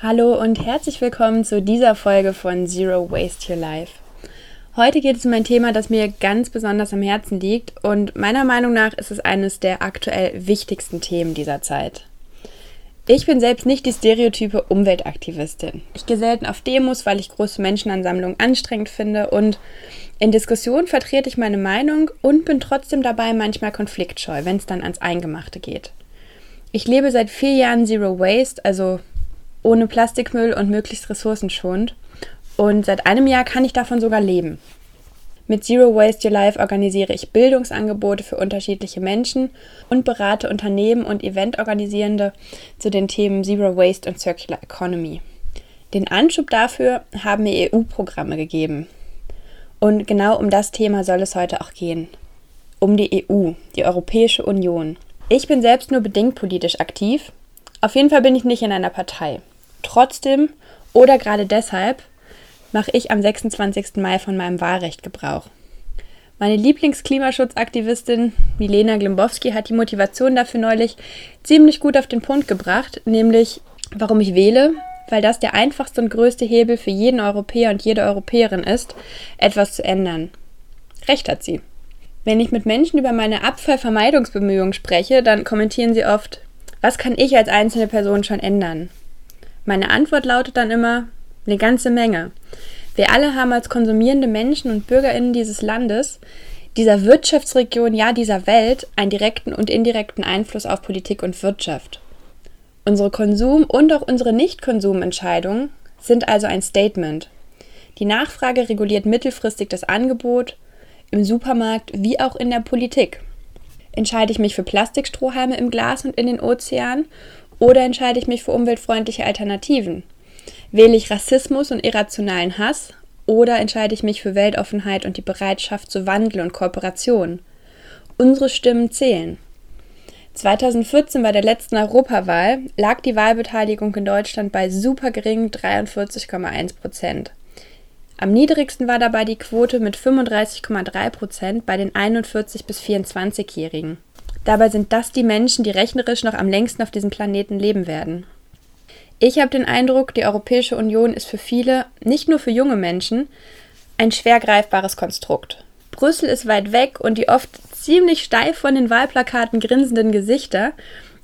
Hallo und herzlich willkommen zu dieser Folge von Zero Waste Your Life. Heute geht es um ein Thema, das mir ganz besonders am Herzen liegt und meiner Meinung nach ist es eines der aktuell wichtigsten Themen dieser Zeit. Ich bin selbst nicht die stereotype Umweltaktivistin. Ich gehe selten auf Demos, weil ich große Menschenansammlungen anstrengend finde und in Diskussionen vertrete ich meine Meinung und bin trotzdem dabei manchmal konfliktscheu, wenn es dann ans Eingemachte geht. Ich lebe seit vier Jahren Zero Waste, also ohne Plastikmüll und möglichst ressourcenschonend. Und seit einem Jahr kann ich davon sogar leben. Mit Zero Waste Your Life organisiere ich Bildungsangebote für unterschiedliche Menschen und berate Unternehmen und Eventorganisierende zu den Themen Zero Waste und Circular Economy. Den Anschub dafür haben mir EU-Programme gegeben. Und genau um das Thema soll es heute auch gehen. Um die EU, die Europäische Union. Ich bin selbst nur bedingt politisch aktiv. Auf jeden Fall bin ich nicht in einer Partei. Trotzdem oder gerade deshalb mache ich am 26. Mai von meinem Wahlrecht Gebrauch. Meine Lieblingsklimaschutzaktivistin Milena Glimbowski hat die Motivation dafür neulich ziemlich gut auf den Punkt gebracht, nämlich warum ich wähle, weil das der einfachste und größte Hebel für jeden Europäer und jede Europäerin ist, etwas zu ändern. Recht hat sie. Wenn ich mit Menschen über meine Abfallvermeidungsbemühungen spreche, dann kommentieren sie oft, was kann ich als einzelne Person schon ändern? Meine Antwort lautet dann immer, eine ganze Menge. Wir alle haben als konsumierende Menschen und Bürgerinnen dieses Landes, dieser Wirtschaftsregion, ja dieser Welt, einen direkten und indirekten Einfluss auf Politik und Wirtschaft. Unsere Konsum- und auch unsere Nicht-Konsumentscheidungen sind also ein Statement. Die Nachfrage reguliert mittelfristig das Angebot im Supermarkt wie auch in der Politik. Entscheide ich mich für Plastikstrohhalme im Glas und in den Ozeanen oder entscheide ich mich für umweltfreundliche Alternativen? Wähle ich Rassismus und irrationalen Hass oder entscheide ich mich für Weltoffenheit und die Bereitschaft zu Wandel und Kooperation? Unsere Stimmen zählen. 2014 bei der letzten Europawahl lag die Wahlbeteiligung in Deutschland bei super geringen 43,1 Prozent. Am niedrigsten war dabei die Quote mit 35,3 Prozent bei den 41 bis 24-Jährigen. Dabei sind das die Menschen, die rechnerisch noch am längsten auf diesem Planeten leben werden. Ich habe den Eindruck, die Europäische Union ist für viele, nicht nur für junge Menschen, ein schwer greifbares Konstrukt. Brüssel ist weit weg und die oft ziemlich steif von den Wahlplakaten grinsenden Gesichter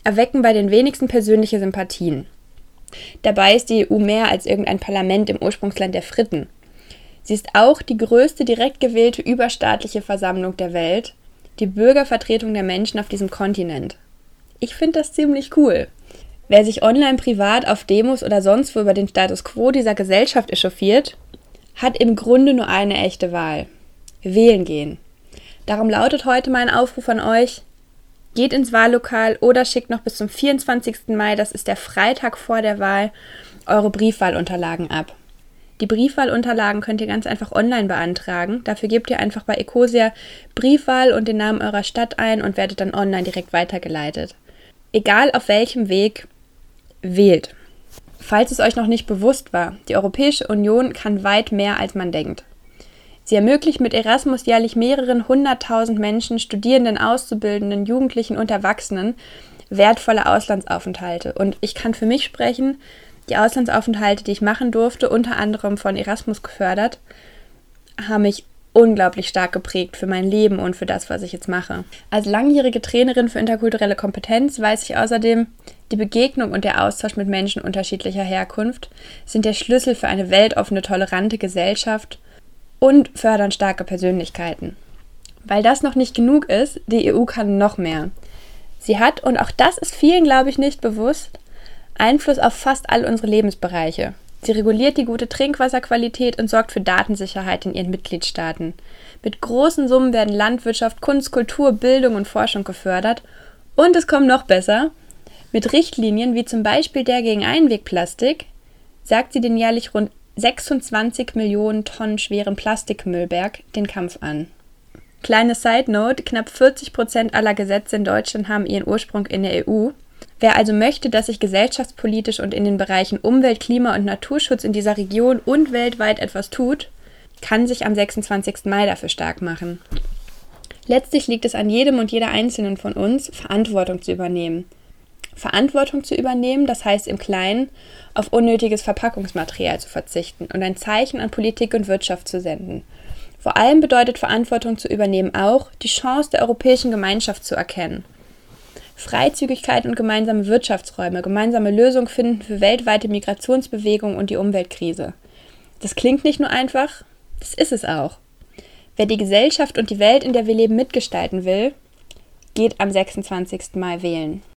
erwecken bei den wenigsten persönliche Sympathien. Dabei ist die EU mehr als irgendein Parlament im Ursprungsland der Fritten. Sie ist auch die größte direkt gewählte überstaatliche Versammlung der Welt die Bürgervertretung der Menschen auf diesem Kontinent. Ich finde das ziemlich cool. Wer sich online privat auf Demos oder sonst wo über den Status quo dieser Gesellschaft echauffiert, hat im Grunde nur eine echte Wahl. Wählen gehen. Darum lautet heute mein Aufruf an euch, geht ins Wahllokal oder schickt noch bis zum 24. Mai, das ist der Freitag vor der Wahl, eure Briefwahlunterlagen ab. Die Briefwahlunterlagen könnt ihr ganz einfach online beantragen. Dafür gebt ihr einfach bei Ecosia Briefwahl und den Namen eurer Stadt ein und werdet dann online direkt weitergeleitet. Egal auf welchem Weg, wählt. Falls es euch noch nicht bewusst war, die Europäische Union kann weit mehr, als man denkt. Sie ermöglicht mit Erasmus jährlich mehreren hunderttausend Menschen, Studierenden, Auszubildenden, Jugendlichen und Erwachsenen wertvolle Auslandsaufenthalte. Und ich kann für mich sprechen, die Auslandsaufenthalte, die ich machen durfte, unter anderem von Erasmus gefördert, haben mich unglaublich stark geprägt für mein Leben und für das, was ich jetzt mache. Als langjährige Trainerin für interkulturelle Kompetenz weiß ich außerdem, die Begegnung und der Austausch mit Menschen unterschiedlicher Herkunft sind der Schlüssel für eine weltoffene, tolerante Gesellschaft und fördern starke Persönlichkeiten. Weil das noch nicht genug ist, die EU kann noch mehr. Sie hat, und auch das ist vielen, glaube ich, nicht bewusst, Einfluss auf fast all unsere Lebensbereiche. Sie reguliert die gute Trinkwasserqualität und sorgt für Datensicherheit in ihren Mitgliedstaaten. Mit großen Summen werden Landwirtschaft, Kunst, Kultur, Bildung und Forschung gefördert. Und es kommt noch besser. Mit Richtlinien wie zum Beispiel der gegen Einwegplastik sagt sie den jährlich rund 26 Millionen Tonnen schweren Plastikmüllberg den Kampf an. Kleine Side Note: Knapp 40 Prozent aller Gesetze in Deutschland haben ihren Ursprung in der EU Wer also möchte, dass sich gesellschaftspolitisch und in den Bereichen Umwelt, Klima und Naturschutz in dieser Region und weltweit etwas tut, kann sich am 26. Mai dafür stark machen. Letztlich liegt es an jedem und jeder Einzelnen von uns, Verantwortung zu übernehmen. Verantwortung zu übernehmen, das heißt im Kleinen auf unnötiges Verpackungsmaterial zu verzichten und ein Zeichen an Politik und Wirtschaft zu senden. Vor allem bedeutet Verantwortung zu übernehmen auch, die Chance der europäischen Gemeinschaft zu erkennen. Freizügigkeit und gemeinsame Wirtschaftsräume, gemeinsame Lösungen finden für weltweite Migrationsbewegungen und die Umweltkrise. Das klingt nicht nur einfach, das ist es auch. Wer die Gesellschaft und die Welt, in der wir leben, mitgestalten will, geht am 26. Mai wählen.